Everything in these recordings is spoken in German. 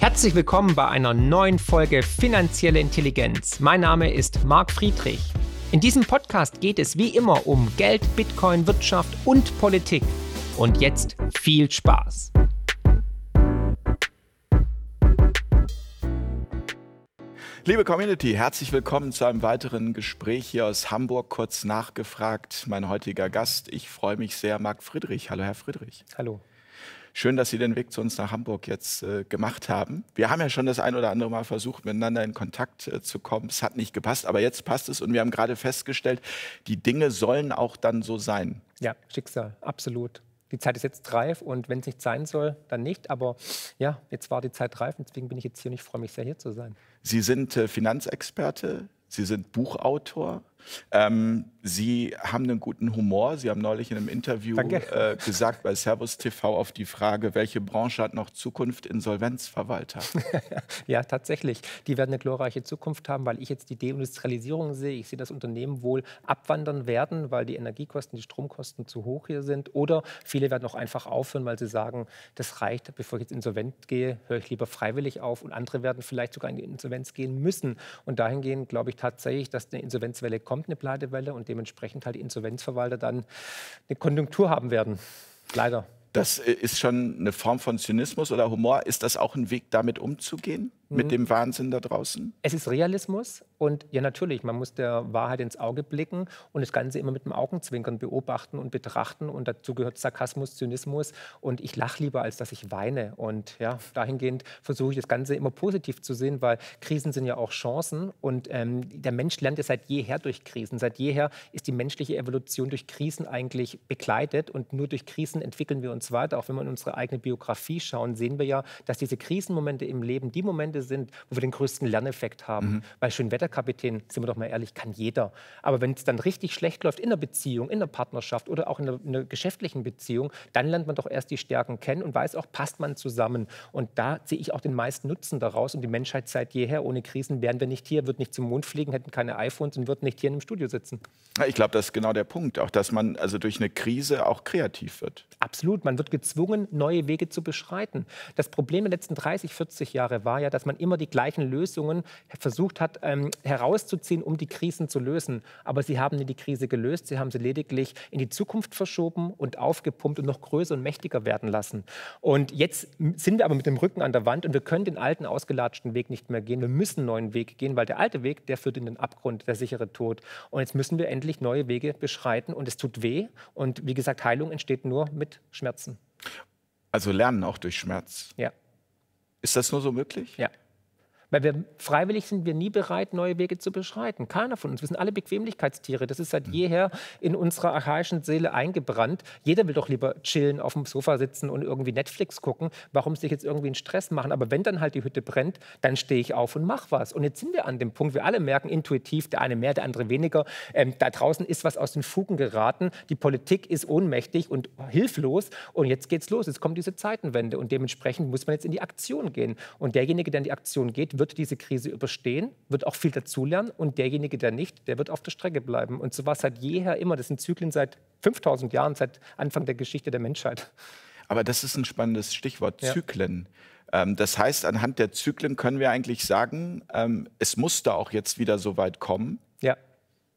Herzlich willkommen bei einer neuen Folge Finanzielle Intelligenz. Mein Name ist Marc Friedrich. In diesem Podcast geht es wie immer um Geld, Bitcoin, Wirtschaft und Politik. Und jetzt viel Spaß. Liebe Community, herzlich willkommen zu einem weiteren Gespräch hier aus Hamburg. Kurz nachgefragt, mein heutiger Gast. Ich freue mich sehr, Marc Friedrich. Hallo, Herr Friedrich. Hallo. Schön, dass Sie den Weg zu uns nach Hamburg jetzt äh, gemacht haben. Wir haben ja schon das ein oder andere Mal versucht, miteinander in Kontakt äh, zu kommen. Es hat nicht gepasst, aber jetzt passt es und wir haben gerade festgestellt, die Dinge sollen auch dann so sein. Ja, Schicksal, absolut. Die Zeit ist jetzt reif und wenn es nicht sein soll, dann nicht. Aber ja, jetzt war die Zeit reif und deswegen bin ich jetzt hier und ich freue mich sehr, hier zu sein. Sie sind äh, Finanzexperte, Sie sind Buchautor, ähm, Sie haben einen guten Humor. Sie haben neulich in einem Interview äh, gesagt bei Servus TV auf die Frage, welche Branche hat noch Zukunft? Insolvenzverwalter. ja, tatsächlich. Die werden eine glorreiche Zukunft haben, weil ich jetzt die Deindustrialisierung sehe. Ich sehe, dass Unternehmen wohl abwandern werden, weil die Energiekosten, die Stromkosten zu hoch hier sind. Oder viele werden auch einfach aufhören, weil sie sagen, das reicht, bevor ich jetzt insolvent gehe, höre ich lieber freiwillig auf. Und andere werden vielleicht sogar in die Insolvenz gehen müssen. Und dahingehend glaube ich tatsächlich, dass eine Insolvenzwelle kommt, eine Pleitewelle und dementsprechend halt die Insolvenzverwalter dann eine Konjunktur haben werden. Leider. Das äh, ist schon eine Form von Zynismus oder Humor. Ist das auch ein Weg, damit umzugehen? Mit mhm. dem Wahnsinn da draußen? Es ist Realismus und ja natürlich, man muss der Wahrheit ins Auge blicken und das Ganze immer mit dem Augenzwinkern beobachten und betrachten und dazu gehört Sarkasmus, Zynismus und ich lache lieber, als dass ich weine und ja, dahingehend versuche ich das Ganze immer positiv zu sehen, weil Krisen sind ja auch Chancen und ähm, der Mensch lernt ja seit jeher durch Krisen. Seit jeher ist die menschliche Evolution durch Krisen eigentlich begleitet und nur durch Krisen entwickeln wir uns weiter. Auch wenn wir in unsere eigene Biografie schauen, sehen wir ja, dass diese Krisenmomente im Leben die Momente Momente sind, wo wir den größten Lerneffekt haben. Mhm. Weil Schönwetterkapitän, sind wir doch mal ehrlich, kann jeder. Aber wenn es dann richtig schlecht läuft in der Beziehung, in der Partnerschaft oder auch in einer, in einer geschäftlichen Beziehung, dann lernt man doch erst die Stärken kennen und weiß auch, passt man zusammen. Und da sehe ich auch den meisten Nutzen daraus. Und die Menschheit seit jeher, ohne Krisen wären wir nicht hier, würden nicht zum Mond fliegen, hätten keine iPhones und würden nicht hier in einem Studio sitzen. Ich glaube, das ist genau der Punkt, auch dass man also durch eine Krise auch kreativ wird. Absolut, man wird gezwungen, neue Wege zu beschreiten. Das Problem der letzten 30, 40 Jahre war ja, dass man man immer die gleichen Lösungen versucht hat ähm, herauszuziehen, um die Krisen zu lösen. Aber sie haben nie die Krise gelöst, sie haben sie lediglich in die Zukunft verschoben und aufgepumpt und noch größer und mächtiger werden lassen. Und jetzt sind wir aber mit dem Rücken an der Wand und wir können den alten, ausgelatschten Weg nicht mehr gehen. Wir müssen einen neuen Weg gehen, weil der alte Weg, der führt in den Abgrund, der sichere Tod. Und jetzt müssen wir endlich neue Wege beschreiten und es tut weh. Und wie gesagt, Heilung entsteht nur mit Schmerzen. Also lernen auch durch Schmerz. Ja. Ist das nur so möglich? Ja. Weil wir freiwillig sind wir nie bereit, neue Wege zu beschreiten. Keiner von uns. Wir sind alle Bequemlichkeitstiere. Das ist seit hm. jeher in unserer archaischen Seele eingebrannt. Jeder will doch lieber chillen, auf dem Sofa sitzen und irgendwie Netflix gucken. Warum sich jetzt irgendwie einen Stress machen? Aber wenn dann halt die Hütte brennt, dann stehe ich auf und mache was. Und jetzt sind wir an dem Punkt, wir alle merken intuitiv, der eine mehr, der andere weniger. Ähm, da draußen ist was aus den Fugen geraten. Die Politik ist ohnmächtig und hilflos. Und jetzt geht's los. Jetzt kommt diese Zeitenwende. Und dementsprechend muss man jetzt in die Aktion gehen. Und derjenige, der in die Aktion geht, wird diese Krise überstehen, wird auch viel dazulernen und derjenige, der nicht, der wird auf der Strecke bleiben. Und so war es seit jeher immer. Das sind Zyklen seit 5000 Jahren, seit Anfang der Geschichte der Menschheit. Aber das ist ein spannendes Stichwort, ja. Zyklen. Ähm, das heißt, anhand der Zyklen können wir eigentlich sagen, ähm, es musste auch jetzt wieder so weit kommen. Ja.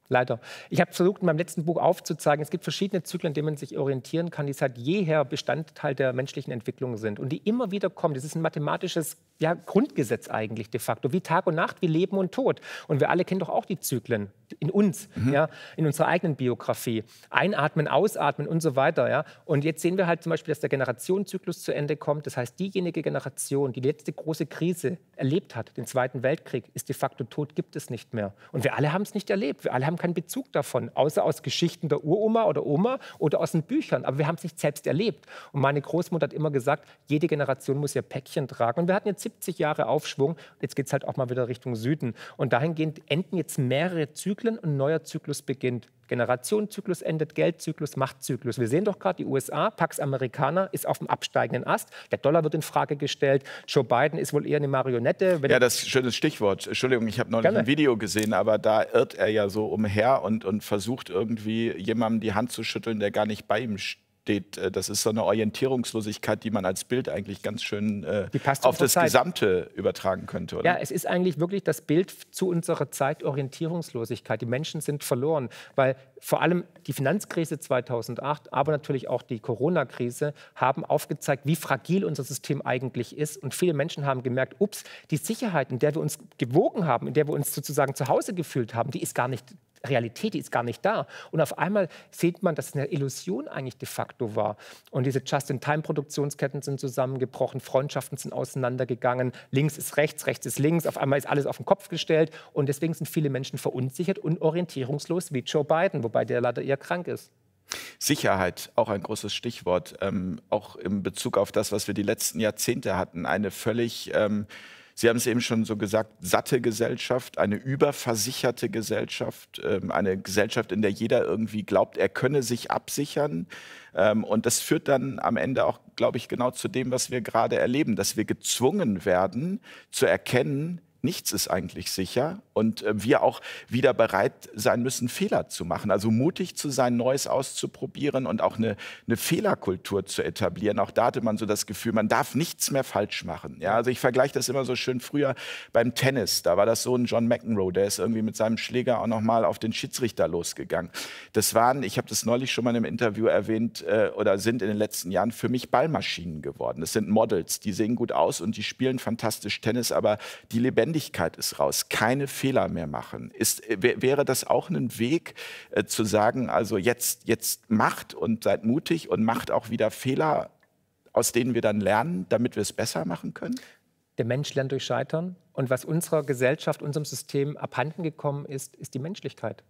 Leider. Ich habe versucht, in meinem letzten Buch aufzuzeigen, es gibt verschiedene Zyklen, an denen man sich orientieren kann, die seit jeher Bestandteil der menschlichen Entwicklung sind und die immer wieder kommen. Das ist ein mathematisches ja, Grundgesetz eigentlich de facto, wie Tag und Nacht, wie Leben und Tod. Und wir alle kennen doch auch die Zyklen in uns, mhm. ja, in unserer eigenen Biografie. Einatmen, ausatmen und so weiter. Ja. Und jetzt sehen wir halt zum Beispiel, dass der Generationszyklus zu Ende kommt. Das heißt, diejenige Generation, die die letzte große Krise erlebt hat, den Zweiten Weltkrieg, ist de facto tot, gibt es nicht mehr. Und wir alle haben es nicht erlebt. Wir alle haben keinen Bezug davon, außer aus Geschichten der Uroma oder Oma oder aus den Büchern. Aber wir haben es nicht selbst erlebt. Und meine Großmutter hat immer gesagt, jede Generation muss ihr Päckchen tragen. Und wir hatten jetzt 70 Jahre Aufschwung. Jetzt geht es halt auch mal wieder Richtung Süden. Und dahingehend enden jetzt mehrere Zyklen und ein neuer Zyklus beginnt. Generationenzyklus endet, Geldzyklus, Machtzyklus. Wir sehen doch gerade, die USA, Pax Americana, ist auf dem absteigenden Ast. Der Dollar wird in Frage gestellt. Joe Biden ist wohl eher eine Marionette. ja, das ist ein schönes Stichwort. Entschuldigung, ich habe neulich Gerne. ein Video gesehen, aber da irrt er ja so umher und, und versucht irgendwie jemandem die Hand zu schütteln, der gar nicht bei ihm steht steht. Äh, das ist so eine Orientierungslosigkeit, die man als Bild eigentlich ganz schön äh, auf das Zeit. Gesamte übertragen könnte. Oder? Ja, es ist eigentlich wirklich das Bild zu unserer Zeit Orientierungslosigkeit. Die Menschen sind verloren, weil vor allem die Finanzkrise 2008, aber natürlich auch die Corona-Krise haben aufgezeigt, wie fragil unser System eigentlich ist. Und viele Menschen haben gemerkt, ups, die Sicherheit, in der wir uns gewogen haben, in der wir uns sozusagen zu Hause gefühlt haben, die ist gar nicht Realität, die ist gar nicht da. Und auf einmal sieht man, dass es eine Illusion eigentlich de facto war. Und diese Just-in-Time-Produktionsketten sind zusammengebrochen, Freundschaften sind auseinandergegangen, links ist rechts, rechts ist links, auf einmal ist alles auf den Kopf gestellt. Und deswegen sind viele Menschen verunsichert und orientierungslos wie Joe Biden, wobei der leider eher krank ist. Sicherheit, auch ein großes Stichwort, ähm, auch in Bezug auf das, was wir die letzten Jahrzehnte hatten. Eine völlig ähm, Sie haben es eben schon so gesagt, satte Gesellschaft, eine überversicherte Gesellschaft, ähm, eine Gesellschaft, in der jeder irgendwie glaubt, er könne sich absichern. Ähm, und das führt dann am Ende auch, glaube ich, genau zu dem, was wir gerade erleben, dass wir gezwungen werden zu erkennen, nichts ist eigentlich sicher und äh, wir auch wieder bereit sein müssen, Fehler zu machen. Also mutig zu sein, Neues auszuprobieren und auch eine, eine Fehlerkultur zu etablieren. Auch da hatte man so das Gefühl, man darf nichts mehr falsch machen. Ja, also ich vergleiche das immer so schön früher beim Tennis. Da war das so ein John McEnroe, der ist irgendwie mit seinem Schläger auch nochmal auf den Schiedsrichter losgegangen. Das waren, ich habe das neulich schon mal in einem Interview erwähnt, äh, oder sind in den letzten Jahren für mich Ballmaschinen geworden. Das sind Models, die sehen gut aus und die spielen fantastisch Tennis, aber die Lebendigkeit ist raus, keine Fehler mehr machen. Ist, äh, wäre das auch ein Weg äh, zu sagen, also jetzt, jetzt macht und seid mutig und macht auch wieder Fehler, aus denen wir dann lernen, damit wir es besser machen können? Der Mensch lernt durch Scheitern. Und was unserer Gesellschaft, unserem System abhanden gekommen ist, ist die Menschlichkeit.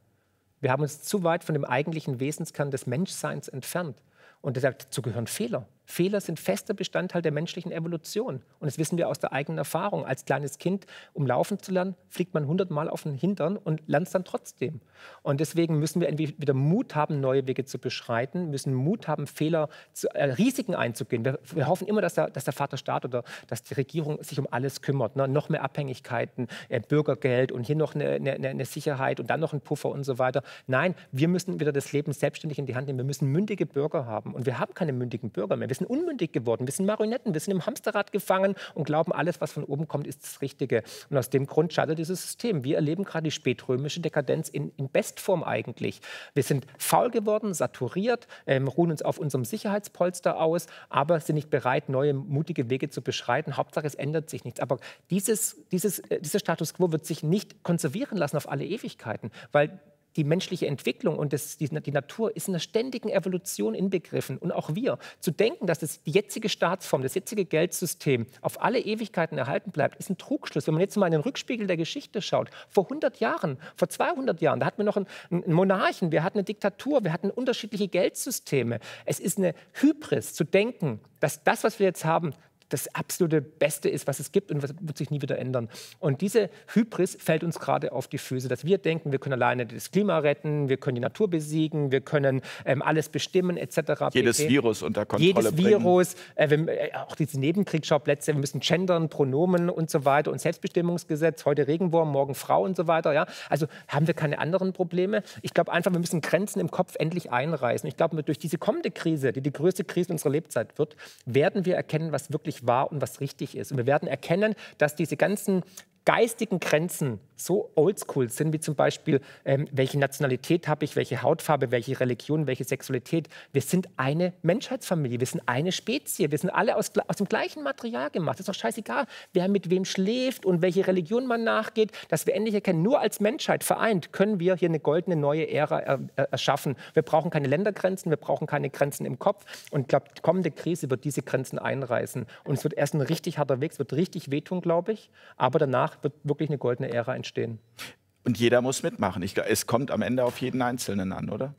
Wir haben uns zu weit von dem eigentlichen Wesenskern des Menschseins entfernt. Und dazu gehören Fehler. Fehler sind fester Bestandteil der menschlichen Evolution. Und das wissen wir aus der eigenen Erfahrung. Als kleines Kind, um laufen zu lernen, fliegt man hundertmal auf den Hintern und lernt es dann trotzdem. Und deswegen müssen wir wieder Mut haben, neue Wege zu beschreiten, müssen Mut haben, Fehler, zu, äh, Risiken einzugehen. Wir, wir, hoffen immer, dass der, dass der Vaterstaat oder dass die Regierung sich um alles kümmert. Ne? Noch mehr Abhängigkeiten, äh, Bürgergeld und hier noch eine, eine, eine Sicherheit und dann noch ein Puffer und so weiter. Nein, wir müssen wieder das Leben selbstständig in die Hand nehmen. Wir müssen mündige Bürger haben. Und wir haben keine mündigen Bürger mehr. Wir sind unmündig geworden, wir sind Marionetten, wir sind im Hamsterrad gefangen und glauben, alles, was von oben kommt, ist das Richtige. Und aus dem Grund scheitert dieses System. Wir erleben gerade die spätrömische Dekadenz in, in Bestform eigentlich. Wir sind faul geworden, saturiert, ähm, ruhen uns auf unserem Sicherheitspolster aus, aber sind nicht bereit, neue, mutige Wege zu beschreiten. Hauptsache, es ändert sich nichts. Aber dieses, dieses, äh, dieser Status quo wird sich nicht konservieren lassen auf alle Ewigkeiten, weil die menschliche Entwicklung und das, die, die, Natur ist in einer ständigen Evolution inbegriffen. Und auch wir, zu denken, dass das die jetzige Staatsform, das jetzige Geldsystem auf alle Ewigkeiten erhalten bleibt, ist ein Trugschluss. Wenn man jetzt mal in den Rückspiegel der Geschichte schaut, vor 100 Jahren, vor 200 Jahren, da hatten wir noch einen, einen Monarchen, wir hatten eine Diktatur, wir hatten unterschiedliche Geldsysteme. Es ist eine Hybris zu denken, dass das, was wir jetzt haben, das absolute Beste ist, was es gibt und was wird sich nie wieder ändern. Und diese Hybris fällt uns gerade auf die Füße, dass wir denken, wir können alleine das Klima retten, wir können die Natur besiegen, wir können ähm, alles bestimmen etc. Jedes PP. Virus unter Kontrolle Jedes bringen. Virus, äh, wir, äh, auch diese Nebenkriegsschauplätze, wir müssen gendern, Pronomen und so weiter und Selbstbestimmungsgesetz, heute Regenwurm, morgen Frau und so weiter. Ja? Also haben wir keine anderen Probleme. Ich glaube einfach, wir müssen Grenzen im Kopf endlich einreißen. Ich glaube, durch diese kommende Krise, die die größte Krise unserer Lebzeit wird, werden wir erkennen, was wirklich wahr und was richtig ist. Und wir werden erkennen, dass diese ganzen geistigen Grenzen so oldschool sind, wie zum Beispiel, ähm, welche Nationalität habe ich, welche Hautfarbe, welche Religion, welche Sexualität. Wir sind eine Menschheitsfamilie, wir sind eine Spezie, wir sind alle aus, aus dem gleichen Material gemacht. Es ist doch scheißegal, wer mit wem schläft und welche Religion man nachgeht, dass wir endlich erkennen, nur als Menschheit vereint können wir hier eine goldene neue Ära er, er, erschaffen. Wir brauchen keine Ländergrenzen, wir brauchen keine Grenzen im Kopf. Und ich glaube, die kommende Krise wird diese Grenzen einreißen. Und es wird erst ein richtig harter Weg, es wird richtig wehtun, glaube ich. Aber danach wird wirklich eine goldene Ära entstehen entstehen. Und jeder muss mitmachen. Ich, es kommt am Ende auf jeden Einzelnen an, oder?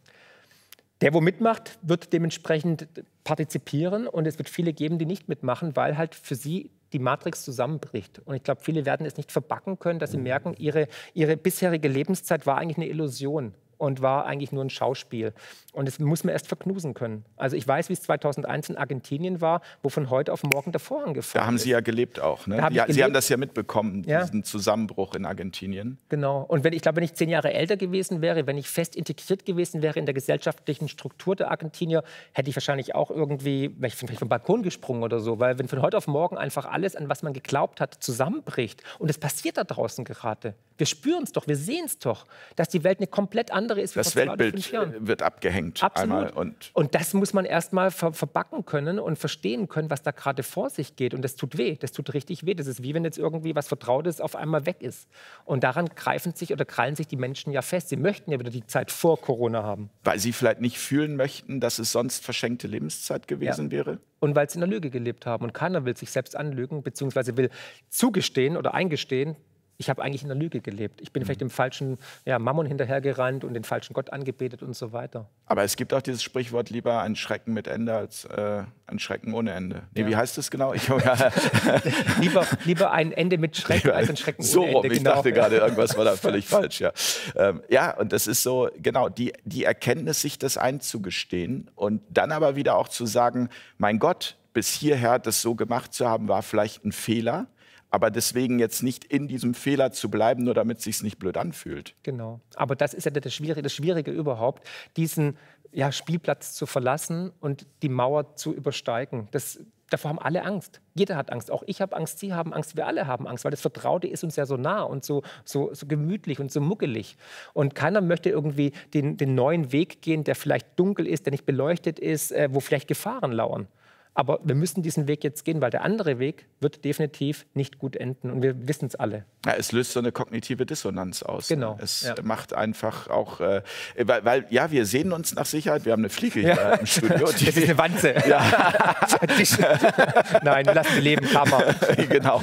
Der, wo mitmacht, wird dementsprechend partizipieren und es wird viele geben, die nicht mitmachen, weil halt für sie die Matrix zusammenbricht. Und ich glaube, viele werden es nicht verbacken können, dass sie merken, ihre, ihre bisherige Lebenszeit war eigentlich eine Illusion. Und war eigentlich nur ein Schauspiel. Und das muss man erst verknusen können. Also ich weiß, wie es 2001 in Argentinien war, wo von heute auf morgen der Vorhang gefallen Da haben Sie ja gelebt auch. Ne? Hab ja, Sie haben das ja mitbekommen, ja. diesen Zusammenbruch in Argentinien. Genau. Und wenn ich glaube, wenn ich zehn Jahre älter gewesen wäre, wenn ich fest integriert gewesen wäre in der gesellschaftlichen Struktur der Argentinier, hätte ich wahrscheinlich auch irgendwie, vielleicht vom Balkon gesprungen oder so. Weil wenn von heute auf morgen einfach alles, an was man geglaubt hat, zusammenbricht und es passiert da draußen gerade. Wir spüren es doch, wir sehen es doch, dass die Welt eine komplett andere ist. Wie das Weltbild wird abgehängt. Absolut. Und, und, das muss man erstmal ver verbacken können und verstehen können, was da gerade vor sich geht. Und das tut weh, das tut richtig weh. Das ist wie wenn jetzt irgendwie was Vertrautes auf einmal weg ist. Und daran greifen sich oder krallen sich die Menschen ja fest. Sie möchten ja wieder die Zeit vor Corona haben. Weil sie vielleicht nicht fühlen möchten, dass es sonst verschenkte Lebenszeit gewesen ja. wäre? Und weil sie in der Lüge gelebt haben. Und keiner will sich selbst anlügen, beziehungsweise will zugestehen oder eingestehen, ich habe eigentlich in der Lüge gelebt. Ich bin mhm. vielleicht dem falschen ja, Mammon hinterhergerannt und den falschen Gott angebetet und so weiter. Aber es gibt auch dieses Sprichwort, lieber ein Schrecken mit Ende als äh, ein Schrecken ohne Ende. Nee, ja. wie heißt das genau? Lieber, lieber ein Ende mit Schrecken als ein Schrecken so ohne Ende. So rum, ich genau. dachte gerade, irgendwas war da völlig falsch. Ja. Ähm, ja, und das ist so, genau, die, die Erkenntnis, sich das einzugestehen und dann aber wieder auch zu sagen, mein Gott, bis hierher das so gemacht zu haben, war vielleicht ein Fehler aber deswegen jetzt nicht in diesem Fehler zu bleiben, nur damit es sich nicht blöd anfühlt. Genau. Aber das ist ja das Schwierige, das Schwierige überhaupt, diesen ja, Spielplatz zu verlassen und die Mauer zu übersteigen. Das, davor haben alle Angst. Jeder hat Angst. Auch ich habe Angst, Sie haben Angst, wir alle haben Angst, weil das Vertraute ist uns ja so nah und so, so, so gemütlich und so muckelig. Und keiner möchte irgendwie den, den neuen Weg gehen, der vielleicht dunkel ist, der nicht beleuchtet ist, äh, wo vielleicht Gefahren lauern. Aber wir müssen diesen Weg jetzt gehen, weil der andere Weg wird definitiv nicht gut enden. Und wir wissen es alle. Ja, es löst so eine kognitive Dissonanz aus. Genau. Es ja. macht einfach auch, äh, weil, weil, ja, wir sehen uns nach Sicherheit. Wir haben eine Fliege hier ja. im Studio. Die, das ist eine Wanze. Ja. Nein, wir lassen leben, Kammer. genau.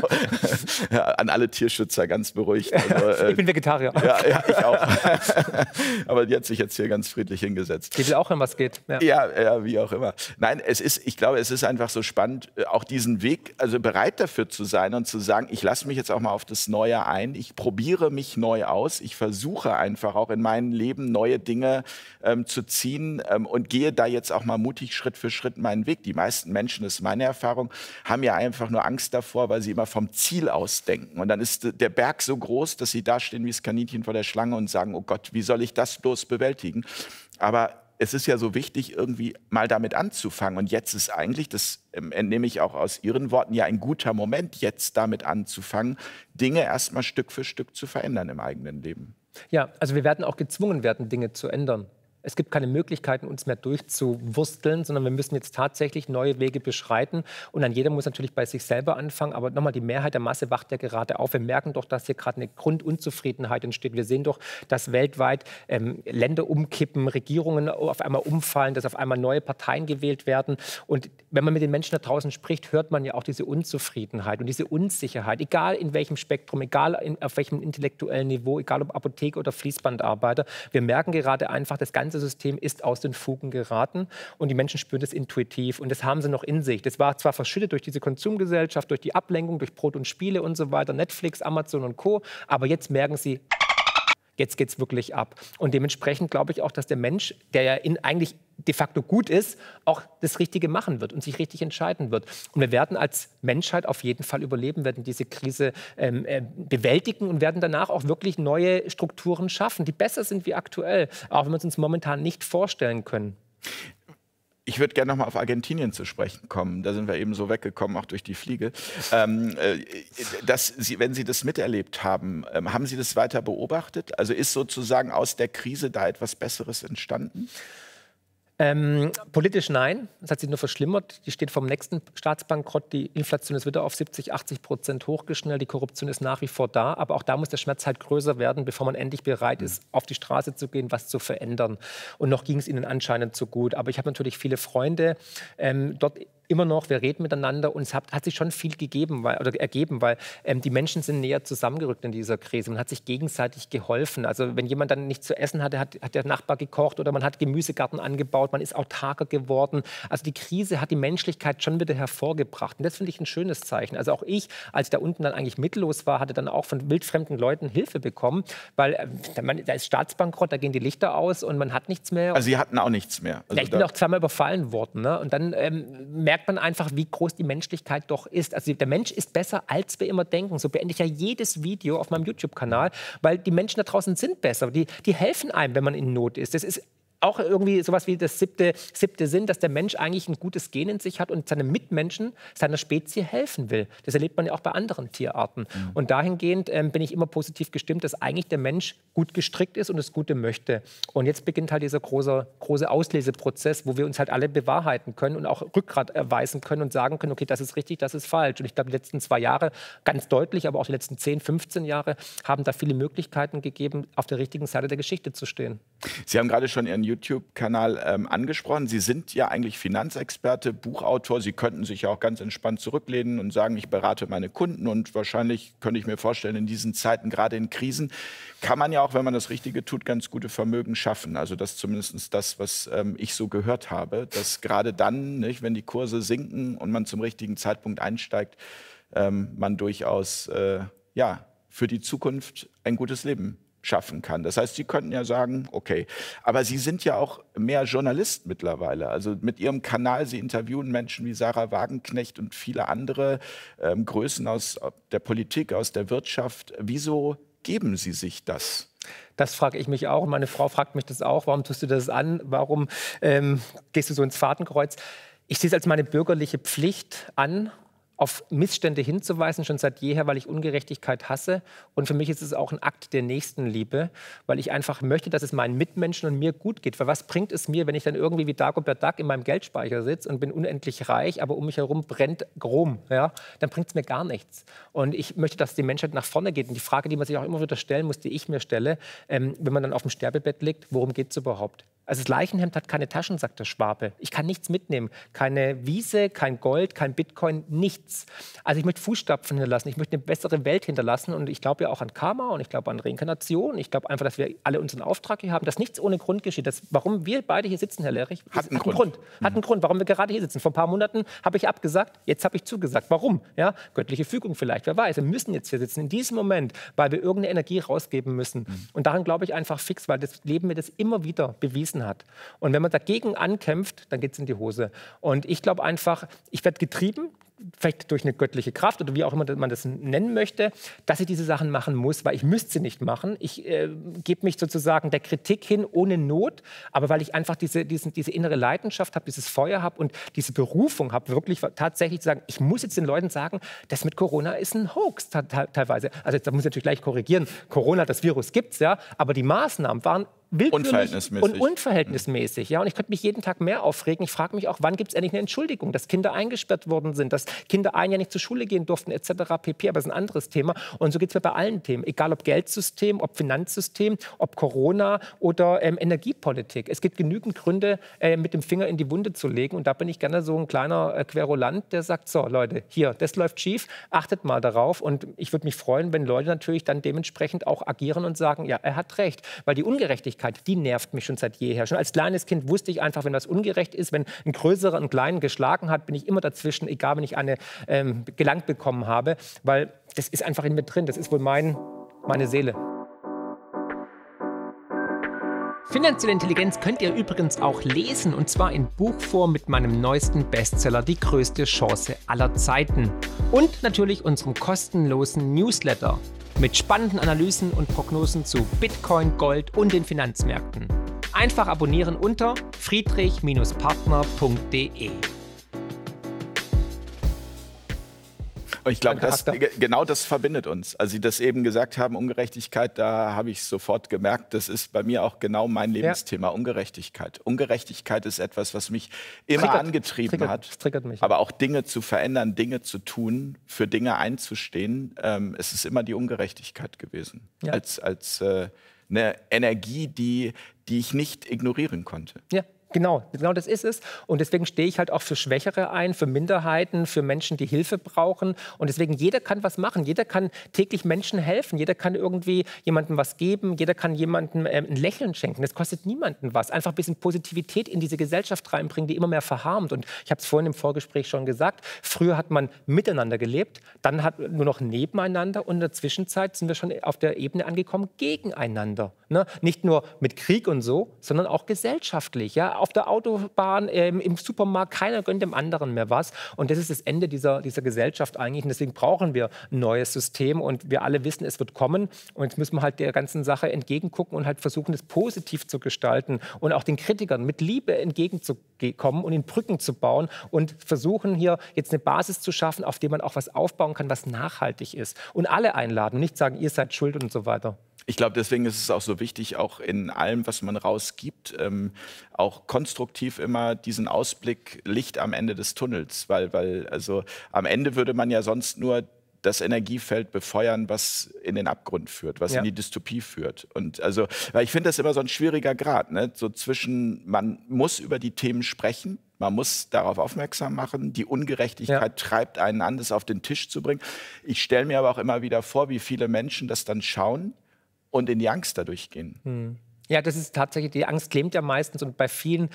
An alle Tierschützer ganz beruhigt. Also, äh, ich bin Vegetarier. Ja, ja ich auch. Aber die hat sich jetzt hier ganz friedlich hingesetzt. Die will auch, wenn was geht. Ja. ja, wie auch immer. Nein, es ist, ich glaube, es ist ist einfach so spannend, äh, auch diesen Weg, also bereit dafür zu sein und zu sagen, ich lasse mich jetzt auch mal auf das Neue ein, ich probiere mich neu aus, ich versuche einfach auch in meinem Leben neue Dinge ähm, zu ziehen ähm, und gehe da jetzt auch mal mutig Schritt für Schritt meinen Weg. Die meisten Menschen, das ist meine Erfahrung, haben ja einfach nur Angst davor, weil sie immer vom Ziel aus denken. Und dann ist der Berg so groß, dass sie da stehen wie das Kaninchen vor der Schlange und sagen, oh Gott, wie soll ich das bloß bewältigen? Aber es ist ja so wichtig, irgendwie mal damit anzufangen. Und jetzt ist eigentlich, das ähm, entnehme ich auch aus Ihren Worten, ja ein guter Moment, jetzt damit anzufangen, Dinge erstmal Stück für Stück zu verändern im eigenen Leben. Ja, also wir werden auch gezwungen werden, Dinge zu ändern. Es gibt keine Möglichkeiten, uns mehr durchzuwursteln, sondern wir müssen jetzt tatsächlich neue Wege beschreiten. Und dann jeder muss natürlich bei sich selber anfangen. Aber nochmal, die Mehrheit der Masse wacht ja gerade auf. Wir merken doch, dass hier gerade eine Grundunzufriedenheit entsteht. Wir sehen doch, dass weltweit ähm, Länder umkippen, Regierungen auf einmal umfallen, dass auf einmal neue Parteien gewählt werden. Und wenn man mit den Menschen da draußen spricht, hört man ja auch diese Unzufriedenheit und diese Unsicherheit, egal in welchem Spektrum, egal in, auf welchem intellektuellen Niveau, egal ob Apotheke oder Fließbandarbeiter. Wir merken gerade einfach, das ganze ganze System ist aus den Fugen geraten und die Menschen spüren das intuitiv und das haben sie noch in sich. Das war zwar verschüttet durch diese Konsumgesellschaft, durch die Ablenkung, durch Brot und Spiele und so weiter, Netflix, Amazon und Co., aber jetzt merken sie, jetzt geht es wirklich ab. Und dementsprechend glaube ich auch, dass der Mensch, der ja in eigentlich de facto gut ist, auch das Richtige machen wird und sich richtig entscheiden wird. Und wir werden als Menschheit auf jeden Fall überleben, werden diese Krise ähm, äh, bewältigen und werden danach auch wirklich neue Strukturen schaffen, die besser sind wie aktuell, auch wenn wir es uns momentan nicht vorstellen können. Ich würde gerne noch mal auf Argentinien zu sprechen kommen. Da sind wir eben so weggekommen, auch durch die Fliege. Ähm, äh, Sie, wenn Sie das miterlebt haben, ähm, haben Sie das weiter beobachtet? Also ist sozusagen aus der Krise da etwas Besseres entstanden? Ähm, politisch nein, es hat sich nur verschlimmert. Die steht vom nächsten Staatsbankrott. Die Inflation ist wieder auf 70, 80 Prozent hochgeschnellt. Die Korruption ist nach wie vor da. Aber auch da muss der Schmerz halt größer werden, bevor man endlich bereit ist, auf die Straße zu gehen, was zu verändern. Und noch ging es ihnen anscheinend zu gut. Aber ich habe natürlich viele Freunde ähm, dort immer noch, wir reden miteinander und es hat, hat sich schon viel gegeben weil, oder ergeben, weil ähm, die Menschen sind näher zusammengerückt in dieser Krise. Man hat sich gegenseitig geholfen. Also wenn jemand dann nichts zu essen hatte, hat, hat der Nachbar gekocht oder man hat Gemüsegarten angebaut, man ist autarker geworden. Also die Krise hat die Menschlichkeit schon wieder hervorgebracht. Und das finde ich ein schönes Zeichen. Also auch ich, als ich da unten dann eigentlich mittellos war, hatte dann auch von wildfremden Leuten Hilfe bekommen, weil äh, man, da ist Staatsbankrott, da gehen die Lichter aus und man hat nichts mehr. Also Sie hatten auch nichts mehr? Also ja, ich bin auch zweimal überfallen worden. Ne? Und dann ähm, merkt man einfach, wie groß die Menschlichkeit doch ist. Also der Mensch ist besser, als wir immer denken. So beende ich ja jedes Video auf meinem YouTube-Kanal, weil die Menschen da draußen sind besser. Die, die helfen einem, wenn man in Not ist. Das ist auch irgendwie sowas wie das siebte, siebte Sinn, dass der Mensch eigentlich ein gutes Gen in sich hat und seinem Mitmenschen, seiner Spezie helfen will. Das erlebt man ja auch bei anderen Tierarten. Mhm. Und dahingehend ähm, bin ich immer positiv gestimmt, dass eigentlich der Mensch gut gestrickt ist und das Gute möchte. Und jetzt beginnt halt dieser große, große Ausleseprozess, wo wir uns halt alle bewahrheiten können und auch Rückgrat erweisen können und sagen können, okay, das ist richtig, das ist falsch. Und ich glaube, die letzten zwei Jahre ganz deutlich, aber auch die letzten 10, 15 Jahre haben da viele Möglichkeiten gegeben, auf der richtigen Seite der Geschichte zu stehen. Sie haben gerade schon Ihren YouTube-Kanal ähm, angesprochen. Sie sind ja eigentlich Finanzexperte, Buchautor. Sie könnten sich ja auch ganz entspannt zurücklehnen und sagen, ich berate meine Kunden. Und wahrscheinlich könnte ich mir vorstellen, in diesen Zeiten, gerade in Krisen, kann man ja auch, wenn man das Richtige tut, ganz gute Vermögen schaffen. Also das ist zumindest das, was ähm, ich so gehört habe, dass gerade dann, nicht, wenn die Kurse sinken und man zum richtigen Zeitpunkt einsteigt, ähm, man durchaus äh, ja, für die Zukunft ein gutes Leben schaffen kann. Das heißt, Sie könnten ja sagen, okay, aber Sie sind ja auch mehr Journalist mittlerweile. Also mit Ihrem Kanal, Sie interviewen Menschen wie Sarah Wagenknecht und viele andere ähm, Größen aus der Politik, aus der Wirtschaft. Wieso geben Sie sich das? Das frage ich mich auch. Meine Frau fragt mich das auch. Warum tust du das an? Warum ähm, gehst du so ins Fadenkreuz? Ich sehe es als meine bürgerliche Pflicht an auf Missstände hinzuweisen, schon seit jeher, weil ich Ungerechtigkeit hasse. Und für mich ist es auch ein Akt der Nächstenliebe, weil ich einfach möchte, dass es meinen Mitmenschen und mir gut geht. Weil was bringt es mir, wenn ich dann irgendwie wie Dagobert Duck in meinem Geldspeicher sitze und bin unendlich reich, aber um mich herum brennt Rom, ja? dann bringt es mir gar nichts. Und ich möchte, dass die Menschheit nach vorne geht. Und die Frage, die man sich auch immer wieder stellen muss, die ich mir stelle, ähm, wenn man dann auf dem Sterbebett liegt, worum geht es überhaupt? Also das Leichenhemd hat keine Taschen, sagt der Schwabe. Ich kann nichts mitnehmen. Keine Wiese, kein Gold, kein Bitcoin, nichts. Also ich möchte Fußstapfen hinterlassen. Ich möchte eine bessere Welt hinterlassen. Und ich glaube ja auch an Karma und ich glaube an Reinkarnation. Ich glaube einfach, dass wir alle unseren Auftrag hier haben, dass nichts ohne Grund geschieht. Das, warum wir beide hier sitzen, Herr Lerich, hat einen, hat einen Grund. Grund. Hat einen Grund, warum wir gerade hier sitzen. Vor ein paar Monaten habe ich abgesagt, jetzt habe ich zugesagt. Warum? Ja, göttliche Fügung vielleicht, wer weiß. Wir müssen jetzt hier sitzen, in diesem Moment, weil wir irgendeine Energie rausgeben müssen. Mhm. Und daran glaube ich einfach fix, weil das Leben mir das immer wieder bewiesen hat. Und wenn man dagegen ankämpft, dann geht es in die Hose. Und ich glaube einfach, ich werde getrieben, vielleicht durch eine göttliche Kraft oder wie auch immer man das nennen möchte, dass ich diese Sachen machen muss, weil ich müsste sie nicht machen. Ich äh, gebe mich sozusagen der Kritik hin ohne Not, aber weil ich einfach diese, diesen, diese innere Leidenschaft habe, dieses Feuer habe und diese Berufung habe, wirklich tatsächlich zu sagen, ich muss jetzt den Leuten sagen, das mit Corona ist ein Hoax teilweise. Also da muss ich natürlich gleich korrigieren, Corona, das Virus gibt es ja, aber die Maßnahmen waren unverhältnismäßig. und unverhältnismäßig. Ja, und ich könnte mich jeden Tag mehr aufregen. Ich frage mich auch, wann gibt es endlich eine Entschuldigung, dass Kinder eingesperrt worden sind, dass Kinder ein Jahr nicht zur Schule gehen durften, etc. pp. Aber das ist ein anderes Thema. Und so geht es mir bei allen Themen, egal ob Geldsystem, ob Finanzsystem, ob Corona oder ähm, Energiepolitik. Es gibt genügend Gründe, äh, mit dem Finger in die Wunde zu legen. Und da bin ich gerne so ein kleiner äh, Querulant, der sagt: So, Leute, hier, das läuft schief, achtet mal darauf. Und ich würde mich freuen, wenn Leute natürlich dann dementsprechend auch agieren und sagen: Ja, er hat recht. Weil die Ungerechtigkeit Ungerechtigkeit, die nervt mich schon seit jeher. Schon als kleines Kind wusste ich einfach, wenn was ungerecht ist, wenn ein größerer einen kleinen geschlagen hat, bin ich immer dazwischen, egal wenn ich eine ähm, gelangt bekommen habe, weil das ist einfach in mir drin. Das ist wohl mein, meine Seele. Finanzielle Intelligenz könnt ihr übrigens auch lesen und zwar in Buchform mit meinem neuesten Bestseller Die größte Chance aller Zeiten und natürlich unserem kostenlosen Newsletter mit spannenden Analysen und Prognosen zu Bitcoin, Gold und den Finanzmärkten. Einfach abonnieren unter friedrich-partner.de. Und ich glaube, genau das verbindet uns. Als Sie das eben gesagt haben, Ungerechtigkeit, da habe ich sofort gemerkt, das ist bei mir auch genau mein Lebensthema, ja. Ungerechtigkeit. Ungerechtigkeit ist etwas, was mich immer triggert, angetrieben triggert, hat. Triggert mich. Aber auch Dinge zu verändern, Dinge zu tun, für Dinge einzustehen. Ähm, es ist immer die Ungerechtigkeit gewesen. Ja. Als, als äh, eine Energie, die, die ich nicht ignorieren konnte. Ja Genau, genau das ist es. Und deswegen stehe ich halt auch für Schwächere ein, für Minderheiten, für Menschen, die Hilfe brauchen. Und deswegen jeder kann was machen. Jeder kann täglich Menschen helfen. Jeder kann irgendwie jemandem was geben. Jeder kann jemandem äh, ein Lächeln schenken. Das kostet niemanden was. Einfach ein bisschen Positivität in diese Gesellschaft reinbringen, die immer mehr verharmt. Und ich habe es vorhin im Vorgespräch schon gesagt. Früher hat man miteinander gelebt, dann hat nur noch nebeneinander. Und in der Zwischenzeit sind wir schon auf der Ebene angekommen gegeneinander. Ne? Nicht nur mit Krieg und so, sondern auch gesellschaftlich. Ja? Auf der Autobahn, ähm, im Supermarkt, keiner gönnt dem anderen mehr was. Und das ist das Ende dieser, dieser Gesellschaft eigentlich. Und deswegen brauchen wir ein neues System. Und wir alle wissen, es wird kommen. Und jetzt müssen wir halt der ganzen Sache entgegengucken und halt versuchen, das positiv zu gestalten und auch den Kritikern mit Liebe entgegenzukommen und in Brücken zu bauen und versuchen hier jetzt eine Basis zu schaffen, auf der man auch was aufbauen kann, was nachhaltig ist. Und alle einladen, nicht sagen, ihr seid schuld und so weiter. Ich glaube, deswegen ist es auch so wichtig, auch in allem, was man rausgibt, ähm, auch konstruktiv immer diesen Ausblick Licht am Ende des Tunnels, weil, weil also am Ende würde man ja sonst nur das Energiefeld befeuern, was in den Abgrund führt, was ja. in die Dystopie führt. Und also, weil ich finde das immer so ein schwieriger Grad, ne? so zwischen, man muss über die Themen sprechen, man muss darauf aufmerksam machen. Die Ungerechtigkeit ja. treibt einen an, das auf den Tisch zu bringen. Ich stelle mir aber auch immer wieder vor, wie viele Menschen das dann schauen und in die Angst dadurch gehen. Hm. Ja, das ist tatsächlich, die Angst klemmt ja meistens und bei vielen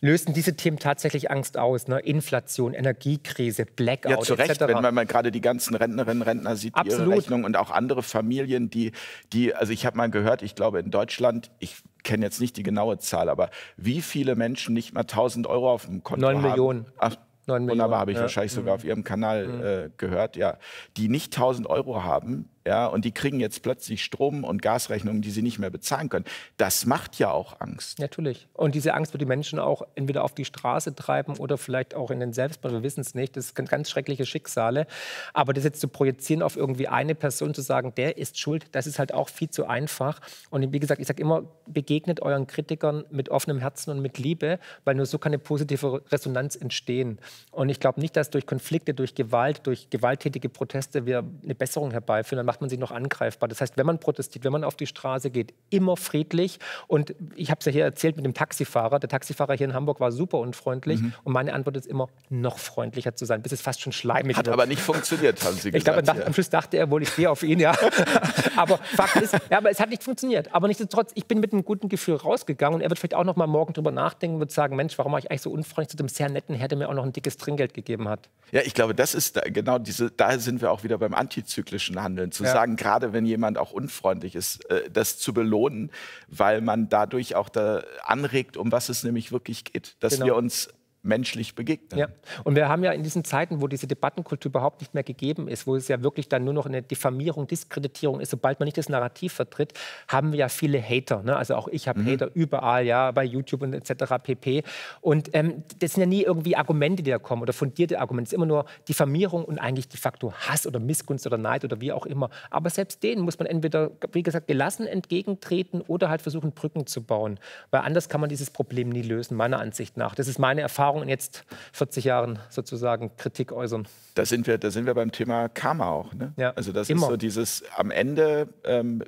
lösen diese Themen tatsächlich Angst aus. Ne? Inflation, Energiekrise, Blackout. Ja, zu Recht, etc. wenn man gerade die ganzen Rentnerinnen und Rentner sieht, die ihre Rechnung und auch andere Familien, die, die also ich habe mal gehört, ich glaube in Deutschland, ich kenne jetzt nicht die genaue Zahl, aber wie viele Menschen nicht mal 1000 Euro auf dem Konto 9 haben? 9 Millionen. Ach, Wunderbar, habe ich ja. wahrscheinlich sogar auf Ihrem Kanal mhm. äh, gehört, ja, die nicht 1000 Euro haben, ja, und die kriegen jetzt plötzlich Strom- und Gasrechnungen, die sie nicht mehr bezahlen können. Das macht ja auch Angst. Natürlich. Und diese Angst wird die Menschen auch entweder auf die Straße treiben oder vielleicht auch in den Selbstmord. Wir wissen es nicht. Das sind ganz schreckliche Schicksale. Aber das jetzt zu projizieren auf irgendwie eine Person, zu sagen, der ist schuld, das ist halt auch viel zu einfach. Und wie gesagt, ich sage immer, begegnet euren Kritikern mit offenem Herzen und mit Liebe, weil nur so kann eine positive Resonanz entstehen. Und ich glaube nicht, dass durch Konflikte, durch Gewalt, durch gewalttätige Proteste wir eine Besserung herbeiführen. Macht man sich noch angreifbar. Das heißt, wenn man protestiert, wenn man auf die Straße geht, immer friedlich. Und ich habe es ja hier erzählt mit dem Taxifahrer. Der Taxifahrer hier in Hamburg war super unfreundlich. Mhm. Und meine Antwort ist immer, noch freundlicher zu sein, bis es fast schon schleimig Hat wird. aber nicht funktioniert, haben Sie gesagt. Ich glaube, ja. am Schluss dachte er wohl, ich stehe auf ihn, ja. aber Fakt ist, ja, aber es hat nicht funktioniert. Aber nichtsdestotrotz, ich bin mit einem guten Gefühl rausgegangen und er wird vielleicht auch noch mal morgen drüber nachdenken und wird sagen, Mensch, warum war ich eigentlich so unfreundlich zu dem sehr netten Herr, der mir auch noch ein dickes Trinkgeld gegeben hat. Ja, ich glaube, das ist da, genau diese, da sind wir auch wieder beim antizyklischen Handeln. Zu ja. sagen, gerade wenn jemand auch unfreundlich ist, äh, das zu belohnen, weil man dadurch auch da anregt, um was es nämlich wirklich geht. Dass genau. wir uns menschlich begegnen. Ja. Und wir haben ja in diesen Zeiten, wo diese Debattenkultur überhaupt nicht mehr gegeben ist, wo es ja wirklich dann nur noch eine Diffamierung, Diskreditierung ist, sobald man nicht das Narrativ vertritt, haben wir ja viele Hater. Ne? Also auch ich habe mhm. Hater überall, ja, bei YouTube und etc. pp. Und ähm, das sind ja nie irgendwie Argumente, die da kommen oder fundierte Argumente. Es ist immer nur Diffamierung und eigentlich de facto Hass oder Missgunst oder Neid oder wie auch immer. Aber selbst denen muss man entweder, wie gesagt, gelassen entgegentreten oder halt versuchen, Brücken zu bauen. Weil anders kann man dieses Problem nie lösen, meiner Ansicht nach. Das ist meine Erfahrung Erfahrung in jetzt 40 Jahren sozusagen Kritik äußern. Da sind wir, da sind wir beim Thema Karma auch. Ne? Ja, also das immer. ist so dieses, am Ende ähm,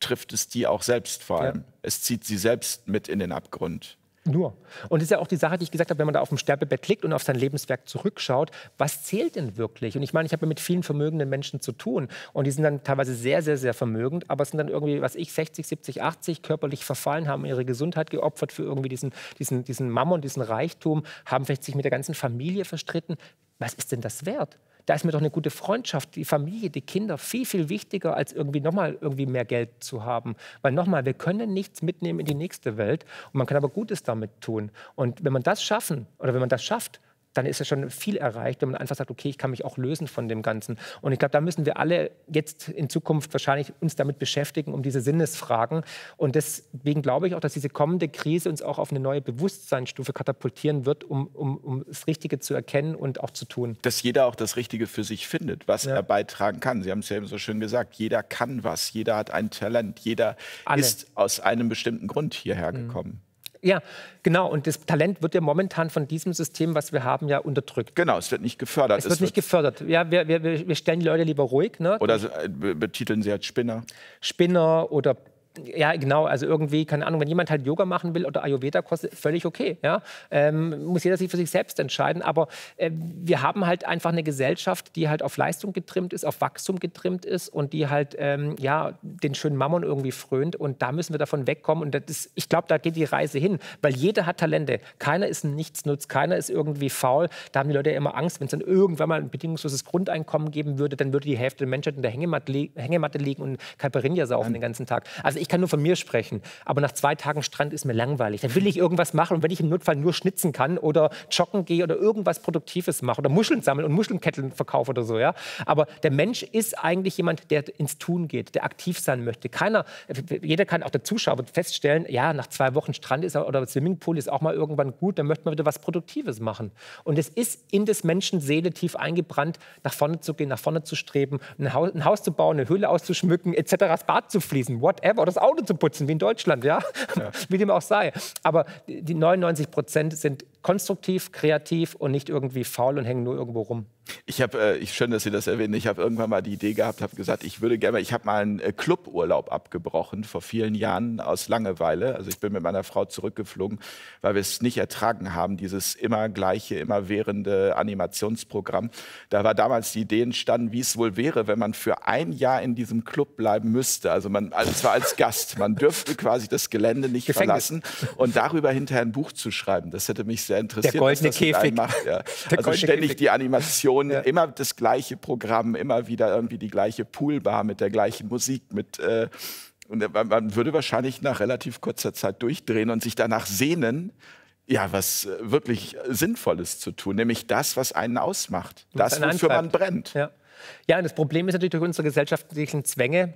trifft es die auch selbst vor allem. Ja. Es zieht sie selbst mit in den Abgrund. Nur. Und das ist ja auch die Sache, die ich gesagt habe, wenn man da auf dem Sterbebett liegt und auf sein Lebenswerk zurückschaut, was zählt denn wirklich? Und ich meine, ich habe mit vielen vermögenden Menschen zu tun und die sind dann teilweise sehr, sehr, sehr vermögend, aber sind dann irgendwie, was ich, 60, 70, 80, körperlich verfallen, haben ihre Gesundheit geopfert für irgendwie diesen, diesen, diesen Mammon, diesen Reichtum, haben vielleicht sich mit der ganzen Familie verstritten. Was ist denn das wert? Da ist mir doch eine gute Freundschaft, die Familie, die Kinder viel, viel wichtiger, als irgendwie nochmal irgendwie mehr Geld zu haben. Weil nochmal, wir können nichts mitnehmen in die nächste Welt und man kann aber Gutes damit tun. Und wenn man das schaffen oder wenn man das schafft, dann ist ja schon viel erreicht, wenn man einfach sagt, okay, ich kann mich auch lösen von dem Ganzen. Und ich glaube, da müssen wir alle jetzt in Zukunft wahrscheinlich uns damit beschäftigen, um diese Sinnesfragen. Und deswegen glaube ich auch, dass diese kommende Krise uns auch auf eine neue Bewusstseinsstufe katapultieren wird, um, um, um das Richtige zu erkennen und auch zu tun. Dass jeder auch das Richtige für sich findet, was ja. er beitragen kann. Sie haben es ja eben so schön gesagt, jeder kann was, jeder hat ein Talent, jeder alle. ist aus einem bestimmten Grund hierher mhm. Ja, genau. Und das Talent wird ja momentan von diesem System, was wir haben, ja unterdrückt. Genau, es wird nicht gefördert. Es, es wird nicht gefördert. Ja, wir, wir, wir stellen die Leute lieber ruhig. Ne? Oder betiteln sie als Spinner. Spinner oder ja, genau. Also irgendwie, keine Ahnung, wenn jemand halt Yoga machen will oder Ayurveda kostet, völlig okay. Ja? Ähm, muss jeder sich für sich selbst entscheiden. Aber äh, wir haben halt einfach eine Gesellschaft, die halt auf Leistung getrimmt ist, auf Wachstum getrimmt ist und die halt ähm, ja, den schönen Mammon irgendwie frönt. Und da müssen wir davon wegkommen. Und ist, ich glaube, da geht die Reise hin. Weil jeder hat Talente. Keiner ist ein Nichtsnutz, keiner ist irgendwie faul. Da haben die Leute ja immer Angst, wenn es dann irgendwann mal ein bedingungsloses Grundeinkommen geben würde, dann würde die Hälfte der Menschheit in der Hängematte, li Hängematte liegen und Caipirinha saufen den ganzen Tag. Also ich kann nur von mir sprechen. Aber nach zwei Tagen Strand ist mir langweilig. Dann will ich irgendwas machen. Und wenn ich im Notfall nur schnitzen kann oder joggen gehe oder irgendwas Produktives mache oder Muscheln sammeln und Muschelnketteln verkaufe oder so. Ja? Aber der Mensch ist eigentlich jemand, der ins Tun geht, der aktiv sein möchte. Keiner, jeder kann, auch der Zuschauer feststellen, ja, nach zwei Wochen Strand ist oder Swimmingpool ist auch mal irgendwann gut, dann möchte man wieder was Produktives machen. Und es ist in des Menschen Seele tief eingebrannt, nach vorne zu gehen, nach vorne zu streben, ein Haus, ein Haus zu bauen, eine Höhle auszuschmücken, etc., das Bad zu fließen, whatever, das Auto zu putzen, wie in Deutschland, ja, ja. wie dem auch sei. Aber die 99 Prozent sind konstruktiv, kreativ und nicht irgendwie faul und hängen nur irgendwo rum. Ich habe, äh, schön, dass Sie das erwähnen. Ich habe irgendwann mal die Idee gehabt, habe gesagt, ich würde gerne, ich habe mal einen äh, Cluburlaub abgebrochen vor vielen Jahren aus Langeweile. Also ich bin mit meiner Frau zurückgeflogen, weil wir es nicht ertragen haben, dieses immer gleiche, immer währende Animationsprogramm. Da war damals die Idee entstanden, wie es wohl wäre, wenn man für ein Jahr in diesem Club bleiben müsste. Also man, also zwar als Gast, man dürfte quasi das Gelände nicht Gefängnis. verlassen und darüber hinterher ein Buch zu schreiben. Das hätte mich sehr interessiert. Der goldene Käfig. Macht, ja. Also ständig Käfig. die Animation ja. immer das gleiche Programm, immer wieder irgendwie die gleiche Poolbar mit der gleichen Musik, mit äh, und man würde wahrscheinlich nach relativ kurzer Zeit durchdrehen und sich danach sehnen, ja, was äh, wirklich Sinnvolles zu tun, nämlich das, was einen ausmacht, was das, wofür man brennt. Ja. ja, und das Problem ist natürlich durch unsere gesellschaftlichen Zwänge,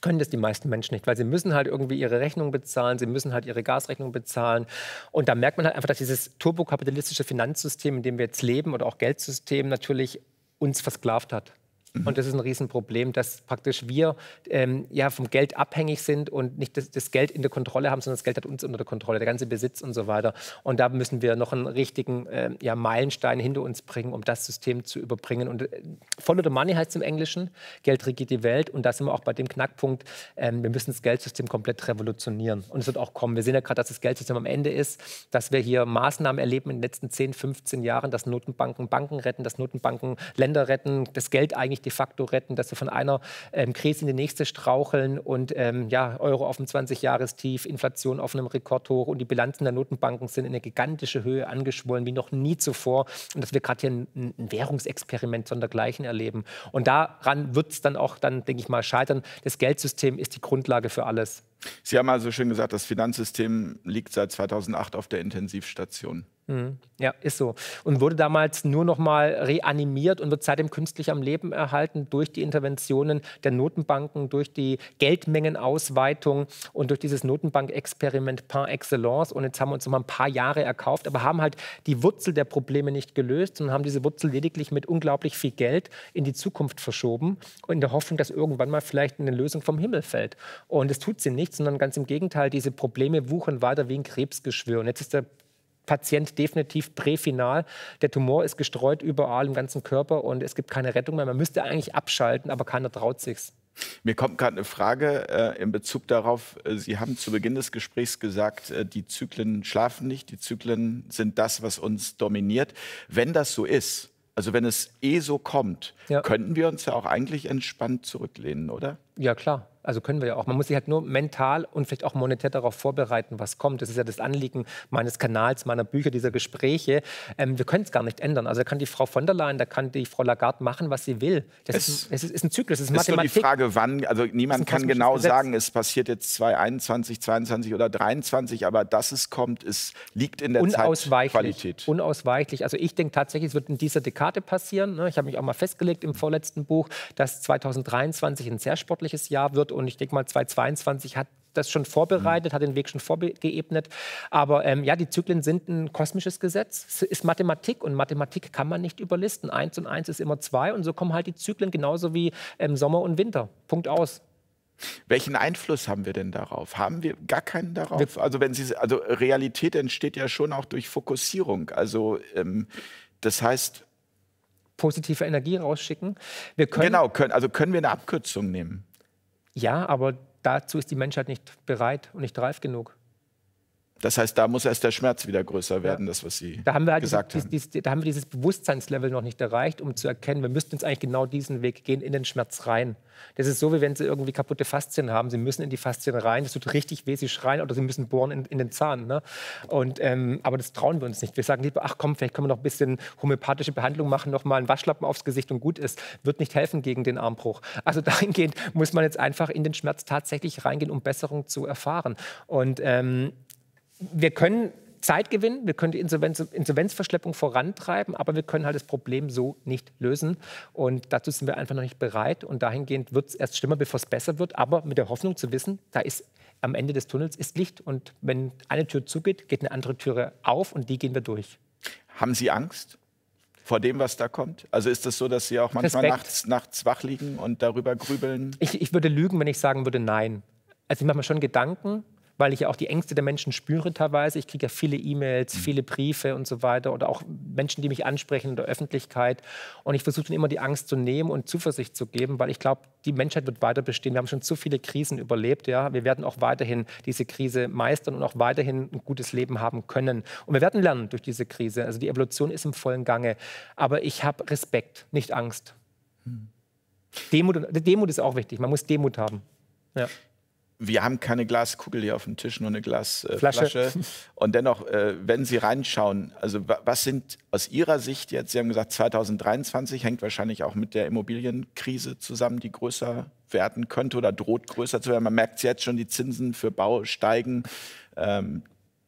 können das die meisten Menschen nicht, weil sie müssen halt irgendwie ihre Rechnung bezahlen, sie müssen halt ihre Gasrechnung bezahlen. Und da merkt man halt einfach, dass dieses turbokapitalistische Finanzsystem, in dem wir jetzt leben, oder auch Geldsystem natürlich uns versklavt hat. Mhm. Und das ist ein Riesenproblem, dass praktisch wir ähm, ja, vom Geld abhängig sind und nicht das, das, Geld in der Kontrolle haben, sondern das Geld hat uns unter der Kontrolle, der ganze Besitz und so weiter. Und da müssen wir noch einen richtigen äh, ja, Meilenstein hinter uns bringen, um das System zu überbringen. Und äh, Follow the Money heißt es im Englischen, Geld regiert die Welt. Und da sind wir auch bei dem Knackpunkt, ähm, wir müssen das Geldsystem komplett revolutionieren. Und es wird auch kommen. Wir sehen ja gerade, dass das Geldsystem am Ende ist, dass wir hier Maßnahmen erleben in den letzten 10, 15 Jahren, dass Notenbanken Banken retten, dass Notenbanken Länder retten, das Geld eigentlich de facto retten, dass wir von einer ähm, Krise in die nächste straucheln und ähm, ja, Euro auf dem 20-Jahrestief, Inflation auf einem Rekordhoch und die Bilanzen der Notenbanken sind in eine gigantische Höhe angeschwollen wie noch nie zuvor und dass wir gerade hier ein, ein Währungsexperiment sondergleichen erleben. Und daran wird es dann auch, dann denke ich mal, scheitern. Das Geldsystem ist die Grundlage für alles. Sie haben also schön gesagt, das Finanzsystem liegt seit 2008 auf der Intensivstation. Mhm. Ja, ist so. Und wurde damals nur noch mal reanimiert und wird seitdem künstlich am Leben erhalten durch die Interventionen der Notenbanken, durch die Geldmengenausweitung und durch dieses Notenbankexperiment par excellence. Und jetzt haben wir uns noch mal ein paar Jahre erkauft, aber haben halt die Wurzel der Probleme nicht gelöst, sondern haben diese Wurzel lediglich mit unglaublich viel Geld in die Zukunft verschoben und in der Hoffnung, dass irgendwann mal vielleicht eine Lösung vom Himmel fällt. Und es tut sie nicht, sondern ganz im Gegenteil, diese Probleme wuchern weiter wie ein Krebsgeschwür. Und jetzt ist der Patient definitiv präfinal. Der Tumor ist gestreut überall im ganzen Körper und es gibt keine Rettung mehr. Man müsste eigentlich abschalten, aber keiner traut sich's. Mir kommt gerade eine Frage äh, in Bezug darauf. Äh, Sie haben zu Beginn des Gesprächs gesagt, äh, die Zyklen schlafen nicht, die Zyklen sind das, was uns dominiert. Wenn das so ist, also wenn es eh so kommt, ja. könnten wir uns ja auch eigentlich entspannt zurücklehnen, oder? Ja, klar. Also können wir ja auch. Man muss sich halt nur mental und vielleicht auch monetär darauf vorbereiten, was kommt. Das ist ja das Anliegen meines Kanals, meiner Bücher, dieser Gespräche. Ähm, wir können es gar nicht ändern. Also da kann die Frau von der Leyen, da kann die Frau Lagarde machen, was sie will. Das es, ist, es ist, ein Zyklus, es ist, ist Mathematik. Nur die Frage, wann, also niemand kann genau Gesetz. sagen, es passiert jetzt 2021, 2022 oder 2023, aber dass es kommt, es liegt in der Zeitqualität. Unausweichlich. Also ich denke tatsächlich, es wird in dieser Dekade passieren. Ne? Ich habe mich auch mal festgelegt im vorletzten Buch, dass 2023 ein sehr sportliches Jahr wird und ich denke mal, 2022 hat das schon vorbereitet, hat den Weg schon vorgeebnet. Aber ähm, ja, die Zyklen sind ein kosmisches Gesetz. Es ist Mathematik und Mathematik kann man nicht überlisten. Eins und eins ist immer zwei und so kommen halt die Zyklen genauso wie ähm, Sommer und Winter. Punkt aus. Welchen Einfluss haben wir denn darauf? Haben wir gar keinen darauf? Also wenn Sie, also Realität entsteht ja schon auch durch Fokussierung. Also ähm, das heißt positive Energie rausschicken. Wir können, genau, können, also können wir eine Abkürzung nehmen? Ja, aber dazu ist die Menschheit nicht bereit und nicht reif genug. Das heißt, da muss erst der Schmerz wieder größer werden, ja. das, was Sie da haben wir halt gesagt dieses, haben. Da haben wir dieses Bewusstseinslevel noch nicht erreicht, um zu erkennen, wir müssten jetzt eigentlich genau diesen Weg gehen, in den Schmerz rein. Das ist so, wie wenn Sie irgendwie kaputte Faszien haben. Sie müssen in die Faszien rein, das tut richtig weh, Sie schreien oder Sie müssen bohren in, in den Zahn. Ne? Und, ähm, aber das trauen wir uns nicht. Wir sagen lieber, ach komm, vielleicht können wir noch ein bisschen homöopathische Behandlung machen, noch mal einen Waschlappen aufs Gesicht und gut ist. Wird nicht helfen gegen den Armbruch. Also dahingehend muss man jetzt einfach in den Schmerz tatsächlich reingehen, um Besserung zu erfahren. Und ähm, wir können Zeit gewinnen, wir können die Insolvenz, Insolvenzverschleppung vorantreiben, aber wir können halt das Problem so nicht lösen. Und dazu sind wir einfach noch nicht bereit. Und dahingehend wird es erst schlimmer, bevor es besser wird, aber mit der Hoffnung zu wissen, da ist am Ende des Tunnels ist Licht. Und wenn eine Tür zugeht, geht eine andere Tür auf und die gehen wir durch. Haben Sie Angst? vor dem, was da kommt? Also ist es das so, dass Sie auch manchmal nachts, nachts, wach liegen und darüber grübeln? Ich, ich würde lügen, wenn ich sagen würde, nein. Also ich mache mir schon Gedanken, weil ich ja auch die Ängste der Menschen spüre teilweise. Ich kriege ja viele E-Mails, mhm. viele Briefe und so weiter oder auch Menschen, die mich ansprechen in der Öffentlichkeit. Und ich versuche dann immer die Angst zu nehmen und Zuversicht zu geben, weil ich glaube, die Menschheit wird weiter bestehen. Wir haben schon zu viele Krisen überlebt. Ja? Wir werden auch weiterhin diese Krise meistern und auch weiterhin ein gutes Leben haben können. Und wir werden lernen durch diese Krise. Also die Evolution ist im vollen Gange. Aber ich habe Respekt, nicht Angst. Hm. Demut, Demut ist auch wichtig. Man muss Demut haben. Ja wir haben keine Glaskugel hier auf dem Tisch, nur eine Glasflasche. Äh, und dennoch, äh, wenn Sie reinschauen, also was sind aus Ihrer Sicht jetzt, Sie haben gesagt 2023, hängt wahrscheinlich auch mit der Immobilienkrise zusammen, die größer werden könnte oder droht größer zu werden. Man merkt jetzt schon, die Zinsen für Bau steigen. Ähm,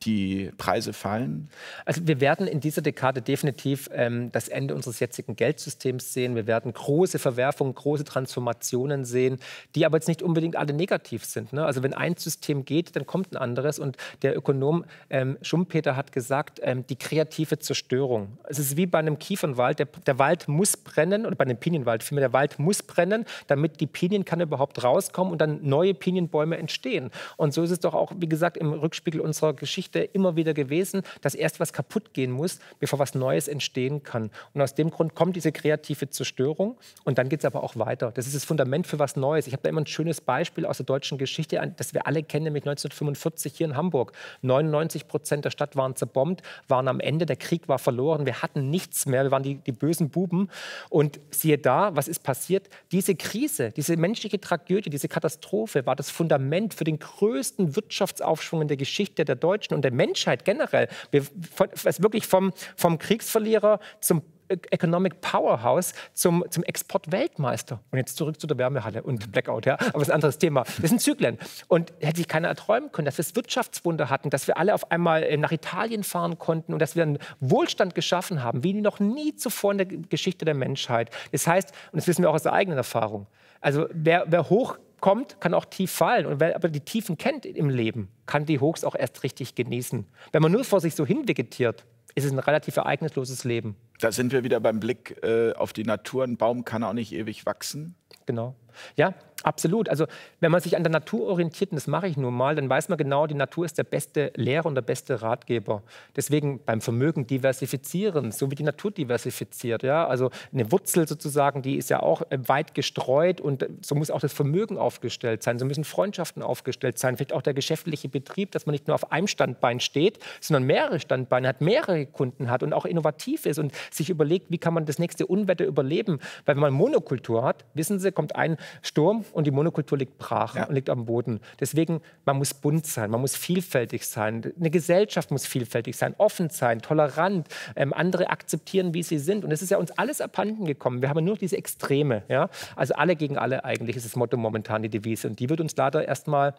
die Preise fallen? Also wir werden in dieser Dekade definitiv ähm, das Ende unseres jetzigen Geldsystems sehen. Wir werden große Verwerfungen, große Transformationen sehen, die aber jetzt nicht unbedingt alle negativ sind. Ne? Also wenn ein System geht, dann kommt ein anderes. Und der Ökonom ähm, Schumpeter hat gesagt, ähm, die kreative Zerstörung. Es ist wie bei einem Kiefernwald. Der, der Wald muss brennen, oder bei einem Pinienwald vielmehr, der Wald muss brennen, damit die Pinienkanne überhaupt rauskommen und dann neue Pinienbäume entstehen. Und so ist es doch auch, wie gesagt, im Rückspiegel unserer Geschichte Geschichte immer wieder gewesen, dass erst was kaputt gehen muss, bevor was Neues entstehen kann. Und aus dem Grund kommt diese kreative Zerstörung und dann geht es aber auch weiter. Das ist das Fundament für was Neues. Ich habe da immer ein schönes Beispiel aus der deutschen Geschichte, das wir alle kennen, nämlich 1945 hier in Hamburg. 99 Prozent der Stadt waren zerbombt, waren am Ende, der Krieg war verloren, wir hatten nichts mehr, wir waren die, die bösen Buben. Und siehe da, was ist passiert? Diese Krise, diese menschliche Tragödie, diese Katastrophe war das Fundament für den größten Wirtschaftsaufschwung in der Geschichte der Deutschen und der Menschheit generell. Wir, von, wirklich vom, vom Kriegsverlierer zum Economic Powerhouse zum, zum Exportweltmeister. Und jetzt zurück zu der Wärmehalle und Blackout, ja. Aber das ist ein anderes Thema. Das sind Zyklen. Und hätte sich keiner erträumen können, dass wir das Wirtschaftswunder hatten, dass wir alle auf einmal äh, nach Italien fahren konnten und dass wir einen Wohlstand geschaffen haben, wie noch nie zuvor in der Geschichte der Menschheit. Das heißt, und das wissen wir auch aus der eigenen Erfahrung, also wer, wer hoch kommt, kann auch tief fallen. Und wer aber die Tiefen kennt im Leben, kann die Hochs auch erst richtig genießen. Wenn man nur vor sich so hinvegetiert, ist es ein relativ ereignisloses Leben. Da sind wir wieder beim Blick äh, auf die Natur. Ein Baum kann auch nicht ewig wachsen. Genau. Ja, absolut. Also wenn man sich an der Natur orientiert, und das mache ich nun mal, dann weiß man genau, die Natur ist der beste Lehrer und der beste Ratgeber. Deswegen beim Vermögen diversifizieren, so wie die Natur diversifiziert. Ja? Also eine Wurzel sozusagen, die ist ja auch äh, weit gestreut und so muss auch das Vermögen aufgestellt sein. So müssen Freundschaften aufgestellt sein, vielleicht auch der geschäftliche Betrieb, dass man nicht nur auf einem Standbein steht, sondern mehrere Standbeine hat, mehrere Kunden hat und auch innovativ ist und sich überlegt, wie kann man das nächste Unwetter überleben. Weil wenn man Monokultur hat, wissen Sie, kommt ein Sturm und die Monokultur liegt brach ja. und liegt am Boden. Deswegen, man muss bunt sein, man muss vielfältig sein. Eine Gesellschaft muss vielfältig sein, offen sein, tolerant, ähm, andere akzeptieren, wie sie sind. Und es ist ja uns alles abhanden gekommen. Wir haben nur diese Extreme. Ja? Also alle gegen alle eigentlich ist das Motto momentan die Devise. Und die wird uns leider erstmal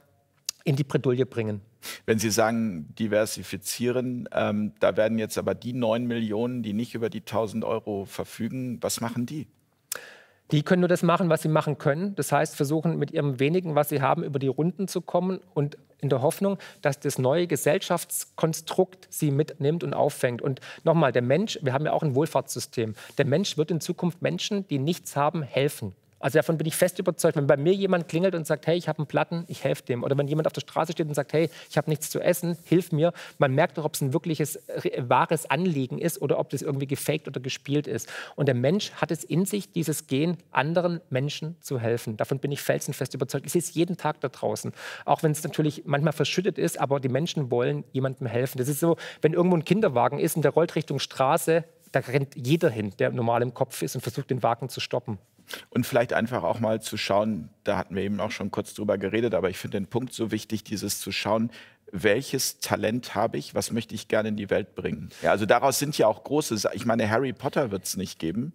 in die Bredouille bringen. Wenn Sie sagen, diversifizieren, ähm, da werden jetzt aber die 9 Millionen, die nicht über die 1000 Euro verfügen, was machen die? Die können nur das machen, was sie machen können. Das heißt, versuchen mit ihrem wenigen, was sie haben, über die Runden zu kommen und in der Hoffnung, dass das neue Gesellschaftskonstrukt sie mitnimmt und auffängt. Und nochmal, der Mensch, wir haben ja auch ein Wohlfahrtssystem. Der Mensch wird in Zukunft Menschen, die nichts haben, helfen. Also davon bin ich fest überzeugt. Wenn bei mir jemand klingelt und sagt, hey, ich habe einen Platten, ich helfe dem. Oder wenn jemand auf der Straße steht und sagt, hey, ich habe nichts zu essen, hilf mir. Man merkt doch, ob es ein wirkliches, wahres Anliegen ist oder ob das irgendwie gefaked oder gespielt ist. Und der Mensch hat es in sich, dieses Gen, anderen Menschen zu helfen. Davon bin ich felsenfest überzeugt. Es jeden Tag da draußen. Auch wenn es natürlich manchmal verschüttet ist, aber die Menschen wollen jemandem helfen. Das ist so, wenn irgendwo ein Kinderwagen ist und der rollt Richtung Straße, da rennt jeder hin, der normal im Kopf ist und versucht, den Wagen zu stoppen. Und vielleicht einfach auch mal zu schauen, da hatten wir eben auch schon kurz drüber geredet, aber ich finde den Punkt so wichtig, dieses zu schauen, welches Talent habe ich, was möchte ich gerne in die Welt bringen. Ja, also daraus sind ja auch große, ich meine, Harry Potter wird es nicht geben,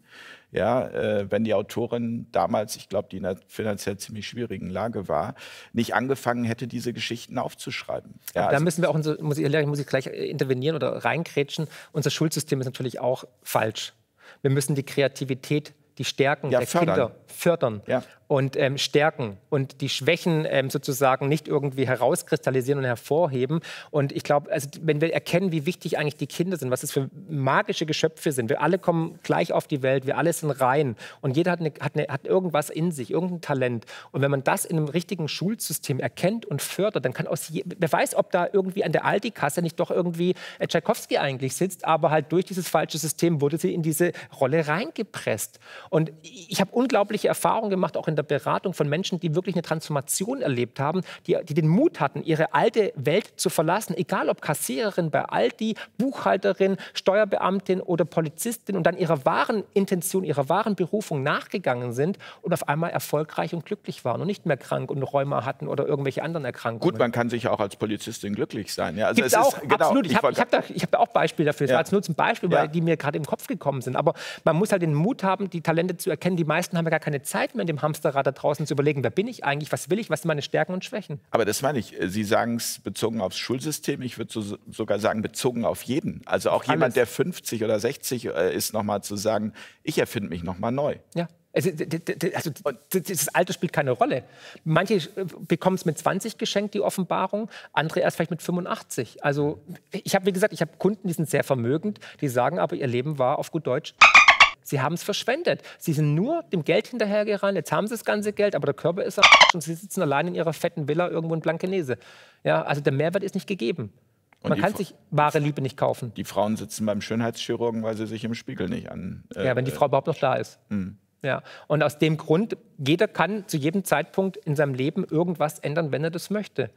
ja, äh, wenn die Autorin damals, ich glaube, die in einer finanziell ziemlich schwierigen Lage war, nicht angefangen hätte, diese Geschichten aufzuschreiben. Ja, da also müssen wir auch, unser, muss, ich, muss ich gleich intervenieren oder reinkrätschen, unser Schulsystem ist natürlich auch falsch. Wir müssen die Kreativität die Stärken ja, der fördern. Kinder fördern ja. Und ähm, stärken und die Schwächen ähm, sozusagen nicht irgendwie herauskristallisieren und hervorheben. Und ich glaube, also, wenn wir erkennen, wie wichtig eigentlich die Kinder sind, was es für magische Geschöpfe sind, wir alle kommen gleich auf die Welt, wir alle sind rein und jeder hat, eine, hat, eine, hat irgendwas in sich, irgendein Talent. Und wenn man das in einem richtigen Schulsystem erkennt und fördert, dann kann aus je, wer weiß, ob da irgendwie an der Aldi-Kasse nicht doch irgendwie äh, Tchaikovsky eigentlich sitzt, aber halt durch dieses falsche System wurde sie in diese Rolle reingepresst. Und ich habe unglaubliche Erfahrungen gemacht, auch in der Beratung von Menschen, die wirklich eine Transformation erlebt haben, die, die den Mut hatten, ihre alte Welt zu verlassen, egal ob Kassiererin bei Aldi, Buchhalterin, Steuerbeamtin oder Polizistin und dann ihrer wahren Intention, ihrer wahren Berufung nachgegangen sind und auf einmal erfolgreich und glücklich waren und nicht mehr krank und Rheuma hatten oder irgendwelche anderen Erkrankungen. Gut, man kann sich auch als Polizistin glücklich sein. Ja, also Gibt's auch, ist, genau, absolut. Ich habe hab da, hab da, auch Beispiele dafür. Das ja. war jetzt nur zum Beispiel, weil die mir gerade im Kopf gekommen sind. Aber man muss halt den Mut haben, die Talente zu erkennen. Die meisten haben ja gar keine Zeit mehr in dem Hamsterrad da draußen zu überlegen, wer bin ich eigentlich, was will ich, was sind meine Stärken und Schwächen. Aber das meine ich. Sie sagen es bezogen aufs Schulsystem. Ich würde so, sogar sagen, bezogen auf jeden. Also auch Alles. jemand, der 50 oder 60 äh, ist, nochmal zu sagen, ich erfinde mich nochmal neu. Ja. Also, also, das Alter spielt keine Rolle. Manche äh, bekommen es mit 20 geschenkt, die Offenbarung, andere erst vielleicht mit 85. Also ich habe, wie gesagt, ich habe Kunden, die sind sehr vermögend, die sagen aber, ihr Leben war auf gut Deutsch Sie haben es verschwendet. Sie sind nur dem Geld hinterhergerannt. Jetzt haben sie das ganze Geld, aber der Körper ist und sie sitzen allein in ihrer fetten Villa irgendwo in Blankenese. Ja, also der Mehrwert ist nicht gegeben. Und Man kann sich wahre Liebe nicht kaufen. Die Frauen sitzen beim Schönheitschirurgen, weil sie sich im Spiegel nicht an. Äh, ja, wenn die Frau überhaupt noch da ist. Mhm. Ja. Und aus dem Grund, jeder kann zu jedem Zeitpunkt in seinem Leben irgendwas ändern, wenn er das möchte.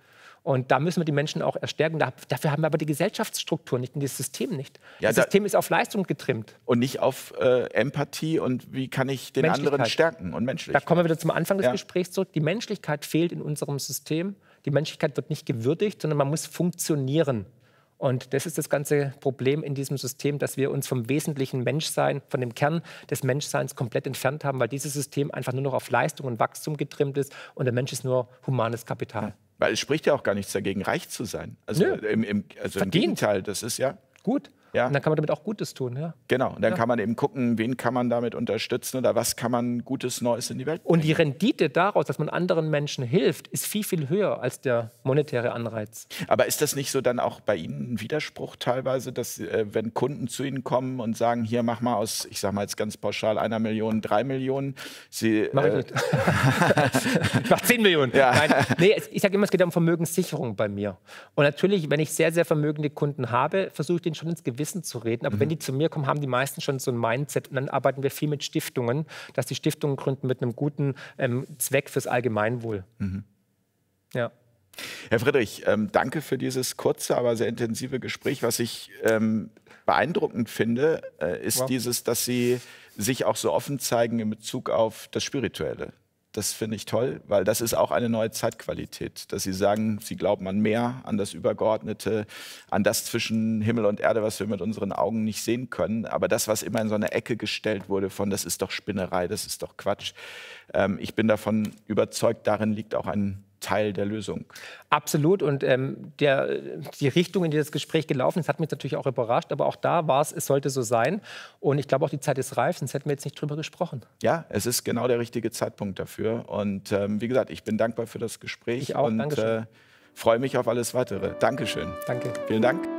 Und da müssen wir die Menschen auch erstärken. dafür haben wir aber die Gesellschaftsstruktur nicht und das System nicht. Ja, das da System ist auf Leistung getrimmt. Und nicht auf äh, Empathie und wie kann ich den anderen stärken und Menschlichkeit. Da kommen wir wieder zum Anfang des ja. Gesprächs zurück. Die Menschlichkeit fehlt in unserem System. Die Menschlichkeit wird nicht gewürdigt, sondern man muss funktionieren. Und das ist das ganze Problem in diesem System, dass wir uns vom wesentlichen Menschsein, von dem Kern des Menschseins komplett entfernt haben, weil dieses System einfach nur noch auf Leistung und Wachstum getrimmt ist und der Mensch ist nur humanes Kapital. Ja. Weil es spricht ja auch gar nichts dagegen, reich zu sein. Also, im, im, also im Gegenteil, das ist ja. Gut. Ja. Und dann kann man damit auch Gutes tun. Ja. Genau, und dann ja. kann man eben gucken, wen kann man damit unterstützen oder was kann man Gutes Neues in die Welt bringen. Und die Rendite daraus, dass man anderen Menschen hilft, ist viel, viel höher als der monetäre Anreiz. Aber ist das nicht so dann auch bei Ihnen ein Widerspruch teilweise, dass äh, wenn Kunden zu Ihnen kommen und sagen, hier mach mal aus, ich sage mal jetzt ganz pauschal, einer Million, drei Millionen, Sie... Mach ich äh, nicht. ich mach zehn Millionen. Ja. Nein, nee, ich sage immer, es geht um Vermögenssicherung bei mir. Und natürlich, wenn ich sehr, sehr vermögende Kunden habe, versuche ich den schon ins Gewissen Wissen zu reden. Aber mhm. wenn die zu mir kommen, haben die meisten schon so ein Mindset. Und dann arbeiten wir viel mit Stiftungen, dass die Stiftungen gründen mit einem guten ähm, Zweck fürs Allgemeinwohl. Mhm. Ja. Herr Friedrich, ähm, danke für dieses kurze, aber sehr intensive Gespräch. Was ich ähm, beeindruckend finde, äh, ist wow. dieses, dass Sie sich auch so offen zeigen in Bezug auf das Spirituelle. Das finde ich toll, weil das ist auch eine neue Zeitqualität, dass Sie sagen, Sie glauben an mehr, an das Übergeordnete, an das zwischen Himmel und Erde, was wir mit unseren Augen nicht sehen können. Aber das, was immer in so eine Ecke gestellt wurde von, das ist doch Spinnerei, das ist doch Quatsch. Ähm, ich bin davon überzeugt, darin liegt auch ein Teil der Lösung. Absolut. Und ähm, der, die Richtung, in die das Gespräch gelaufen ist, hat mich natürlich auch überrascht. Aber auch da war es, es sollte so sein. Und ich glaube auch, die Zeit ist reif, sonst hätten wir jetzt nicht drüber gesprochen. Ja, es ist genau der richtige Zeitpunkt dafür. Und ähm, wie gesagt, ich bin dankbar für das Gespräch. Ich auch. Und äh, freue mich auf alles weitere. Dankeschön. Danke. Vielen Dank.